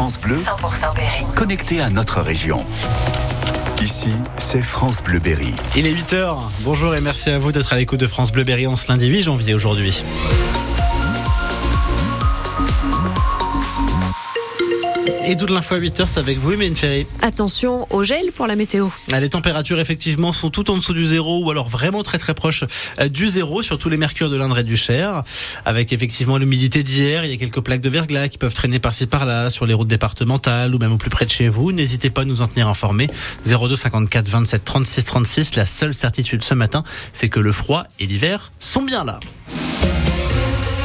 France Bleu, 100% Berry. connecté à notre région. Ici, c'est France Bleu Berry. Il est 8h. Bonjour et merci à vous d'être à l'écoute de France Bleu Berry en ce lundi 8 janvier aujourd'hui. Et toute l'info à 8h, c'est avec vous, Mine Ferry. Attention au gel pour la météo. Les températures, effectivement, sont tout en dessous du zéro ou alors vraiment très très proches euh, du zéro sur tous les mercures de l'Indre et du Cher. Avec effectivement l'humidité d'hier, il y a quelques plaques de verglas qui peuvent traîner par-ci par-là sur les routes départementales ou même au plus près de chez vous. N'hésitez pas à nous en tenir informés. 02 54 27 36 36. La seule certitude ce matin, c'est que le froid et l'hiver sont bien là.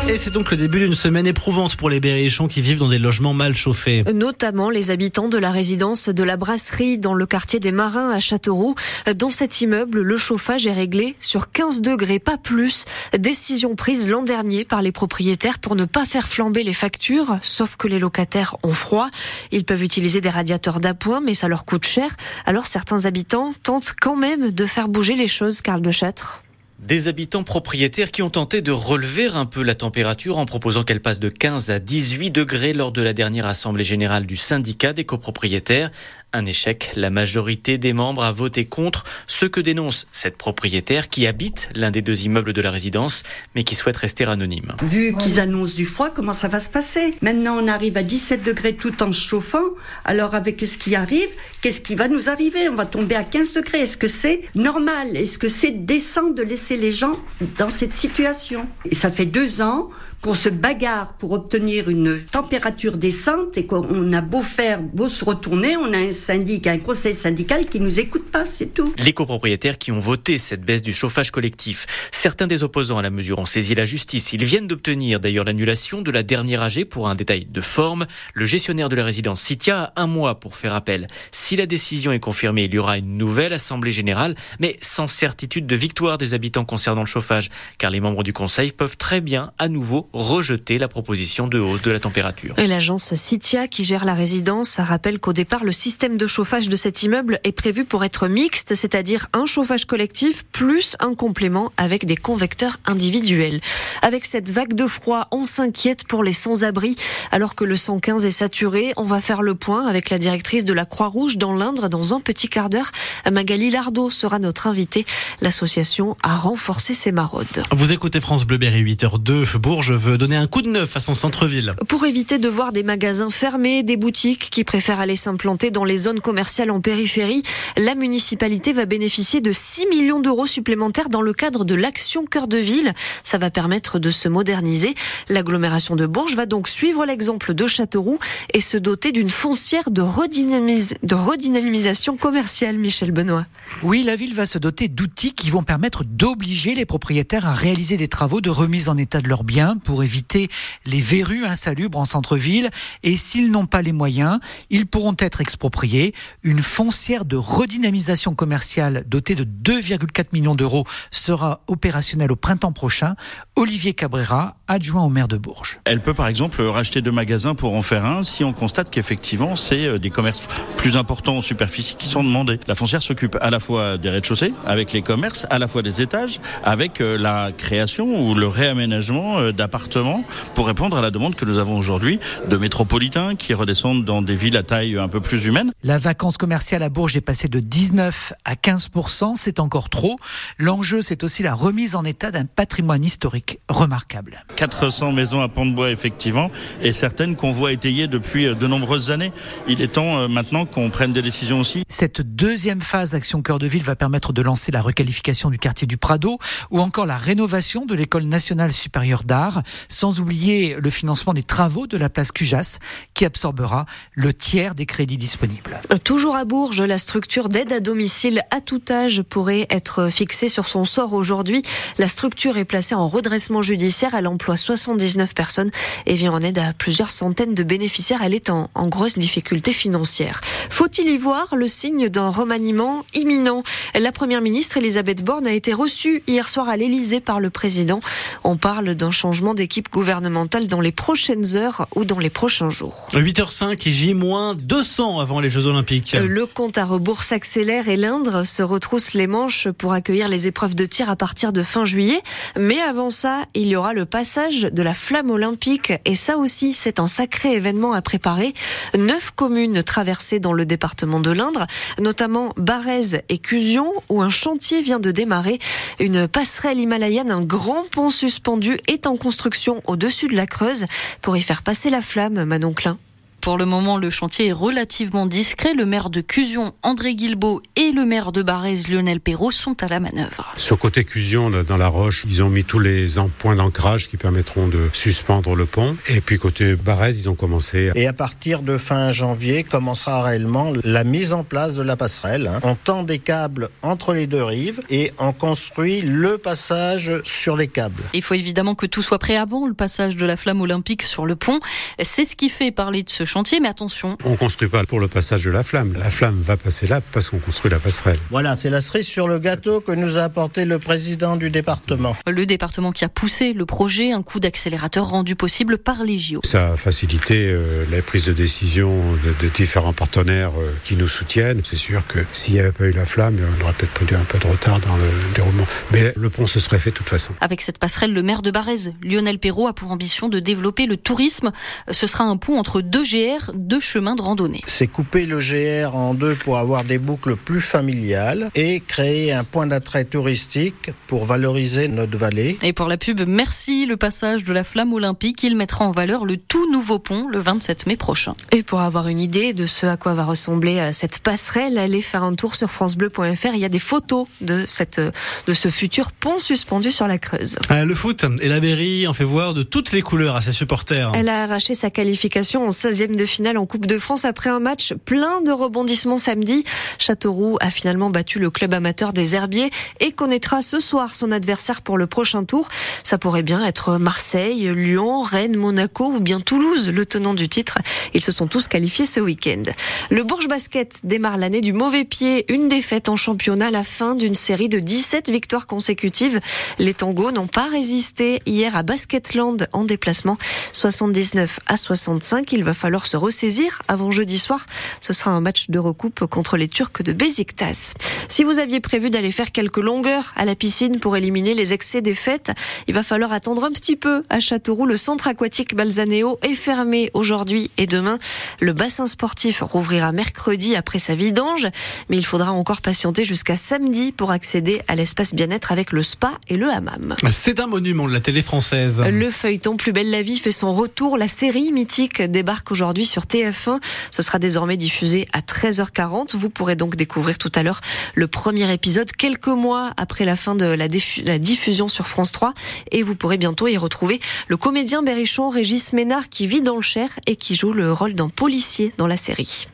Et c'est donc le début d'une semaine éprouvante pour les berrichons qui vivent dans des logements mal chauffés. Notamment les habitants de la résidence de la brasserie dans le quartier des Marins à Châteauroux. Dans cet immeuble, le chauffage est réglé sur 15 degrés, pas plus. Décision prise l'an dernier par les propriétaires pour ne pas faire flamber les factures, sauf que les locataires ont froid. Ils peuvent utiliser des radiateurs d'appoint, mais ça leur coûte cher. Alors certains habitants tentent quand même de faire bouger les choses, Karl de Châtre. Des habitants propriétaires qui ont tenté de relever un peu la température en proposant qu'elle passe de 15 à 18 degrés lors de la dernière assemblée générale du syndicat des copropriétaires. Un échec. La majorité des membres a voté contre ce que dénonce cette propriétaire qui habite l'un des deux immeubles de la résidence mais qui souhaite rester anonyme. Vu qu'ils annoncent du froid, comment ça va se passer? Maintenant, on arrive à 17 degrés tout en chauffant. Alors, avec ce qui arrive, qu'est-ce qui va nous arriver? On va tomber à 15 degrés. Est-ce que c'est normal? Est-ce que c'est décent de laisser les gens dans cette situation? Et ça fait deux ans qu'on se bagarre pour obtenir une température décente et qu'on a beau faire, beau se retourner, on a un syndic, un conseil syndical qui nous écoute pas, c'est tout. Les copropriétaires qui ont voté cette baisse du chauffage collectif. Certains des opposants à la mesure ont saisi la justice. Ils viennent d'obtenir d'ailleurs l'annulation de la dernière AG pour un détail de forme. Le gestionnaire de la résidence Citia a un mois pour faire appel. Si la décision est confirmée, il y aura une nouvelle assemblée générale, mais sans certitude de victoire des habitants concernant le chauffage, car les membres du conseil peuvent très bien à nouveau rejeter la proposition de hausse de la température. Et l'agence Citia, qui gère la résidence, rappelle qu'au départ, le système de chauffage de cet immeuble est prévu pour être mixte, c'est-à-dire un chauffage collectif plus un complément avec des convecteurs individuels. Avec cette vague de froid, on s'inquiète pour les sans-abri. Alors que le 115 est saturé, on va faire le point avec la directrice de la Croix-Rouge dans l'Indre dans un petit quart d'heure. Magali Lardo sera notre invitée. L'association a renforcé ses maraudes. Vous écoutez France Bleu Berry 8h2. Bourges veut donner un coup de neuf à son centre-ville. Pour éviter de voir des magasins fermés, des boutiques qui préfèrent aller s'implanter dans les zones commerciales en périphérie, la municipalité va bénéficier de 6 millions d'euros supplémentaires dans le cadre de l'action cœur de ville. Ça va permettre de se moderniser. L'agglomération de Bourges va donc suivre l'exemple de Châteauroux et se doter d'une foncière de, redynamis- de redynamisation commerciale, Michel Benoît. Oui, la ville va se doter d'outils qui vont permettre d'obliger les propriétaires à réaliser des travaux de remise en état de leurs biens pour éviter les verrues insalubres en centre-ville. Et s'ils n'ont pas les moyens, ils pourront être expropriés. Une foncière de redynamisation commerciale dotée de 2,4 millions d'euros sera opérationnelle au printemps prochain. Olivier Cabrera, adjoint au maire de Bourges. Elle peut par exemple racheter deux magasins pour en faire un si on constate qu'effectivement c'est euh, des commerces plus importants en superficie qui sont demandés. La foncière s'occupe à la fois des rez-de-chaussée avec les commerces, à la fois des étages, avec euh, la création ou le réaménagement euh, d'appartements pour répondre à la demande que nous avons aujourd'hui de métropolitains qui redescendent dans des villes à taille un peu plus humaine. La vacance commerciale à Bourges est passée de 19 à 15 c'est encore trop. L'enjeu, c'est aussi la remise en état d'un patrimoine historique remarquable. 400 maisons à pont de bois effectivement et certaines qu'on voit étayées depuis de nombreuses années. Il est temps euh, maintenant qu'on prenne des décisions aussi. Cette deuxième phase d'Action Cœur de Ville va permettre de lancer la requalification du quartier du Prado ou encore la rénovation de l'école nationale supérieure d'art, sans oublier le financement des travaux de la place Cujas qui absorbera le tiers des crédits disponibles. Toujours à Bourges, la structure d'aide à domicile à tout âge pourrait être fixée sur son sort aujourd'hui. La structure est placée en redressement judiciaire. Elle emploie 79 personnes et vient en aide à plusieurs centaines de bénéficiaires. Elle est en, grosse difficulté financière. Faut-il y voir le signe d'un remaniement imminent? La première ministre Elisabeth Borne a été reçue hier soir à l'Elysée par le président. On parle d'un changement d'équipes gouvernementales dans les prochaines heures ou dans les prochains jours. 8h05 et J-200 avant les Jeux Olympiques. Le compte à rebours s'accélère et l'Indre se retrousse les manches pour accueillir les épreuves de tir à partir de fin juillet. Mais avant ça, il y aura le passage de la flamme olympique et ça aussi, c'est un sacré événement à préparer. Neuf communes traversées dans le département de l'Indre, notamment Barèze et Cusion, où un chantier vient de démarrer. Une passerelle himalayenne, un grand pont suspendu est en construction au-dessus de la Creuse pour y faire passer la flamme, Manon Klein. Pour le moment, le chantier est relativement discret. Le maire de Cusion, André Guilbeault, et le maire de Barèze, Lionel Perrault, sont à la manœuvre. Sur côté Cusion, dans la roche, ils ont mis tous les points d'ancrage qui permettront de suspendre le pont. Et puis côté Barèze, ils ont commencé. Et à partir de fin janvier, commencera réellement la mise en place de la passerelle. Hein. On tend des câbles entre les deux rives et on construit le passage sur les câbles. Il faut évidemment que tout soit prêt avant le passage de la flamme olympique sur le pont. C'est ce qui fait parler de ce chantier mais attention. On construit pas pour le passage de la flamme. La flamme va passer là parce qu'on construit la passerelle. Voilà, c'est la cerise sur le gâteau que nous a apporté le président du département. Le département qui a poussé le projet, un coup d'accélérateur rendu possible par les JO. Ça a facilité euh, la prise de décision de, différents partenaires euh, qui nous soutiennent. C'est sûr que s'il n'y avait pas eu la flamme, on aurait peut-être pris un peu de retard dans le déroulement. Mais le pont se serait fait de toute façon. Avec cette passerelle, le maire de Barèze, Lionel Perrault, a pour ambition de développer le tourisme. Ce sera un pont entre deux GR deux chemins de randonnée. C'est couper le GR en deux pour avoir des boucles plus familiales et créer un point d'attrait touristique pour valoriser notre vallée. Et pour la pub, merci le passage de la flamme olympique. Il mettra en valeur le tout nouveau pont le 27 mai prochain. Et pour avoir une idée de ce à quoi va ressembler euh, cette passerelle, allez faire un tour sur francebleu.fr. Il y a des photos de, cette, de ce futur pont suspendu sur la Creuse. Euh, le foot et la Berry en fait voir de toutes les couleurs à ses supporters. Elle a arraché sa qualification en 16e de finale en Coupe de France après un match plein de rebondissements samedi. Châteauroux a finalement battu le club amateur des Herbiers et connaîtra ce soir son adversaire pour le prochain tour. Ça pourrait bien être Marseille, Lyon, Rennes, Monaco ou bien Toulouse, le tenant du titre. Ils se sont tous qualifiés ce week-end. Le Bourges Basket démarre l'année du mauvais pied. Une défaite en championnat la fin d'une série de 17 victoires consécutives. Les tangos n'ont pas résisté hier à Basketland en déplacement. 79 à 65. Il va falloir se ressaisir avant jeudi soir. Ce sera un match de recoupe contre les Turcs de Beziktas. Si vous aviez prévu d'aller faire quelques longueurs à la piscine pour éliminer les excès des fêtes, il va falloir attendre un petit peu à Châteauroux. Le centre aquatique Balzaneo est fermé aujourd'hui et demain. Le bassin sportif rouvrira mercredi après sa vidange, mais il faudra encore patienter jusqu'à samedi pour accéder à l'espace bien-être avec le spa et le hammam. C'est un monument de la télé française. Le feuilleton Plus belle la vie fait son retour. La série mythique débarque aujourd'hui sur TF1. Ce sera désormais diffusé à 13h40. Vous pourrez donc découvrir tout à l'heure le premier épisode quelques mois après la fin de la, diffusion sur France 3 et vous pourrez bientôt y retrouver le comédien berrichon Régis Ménard qui vit dans le Cher et qui joue le rôle d'un policier dans la série.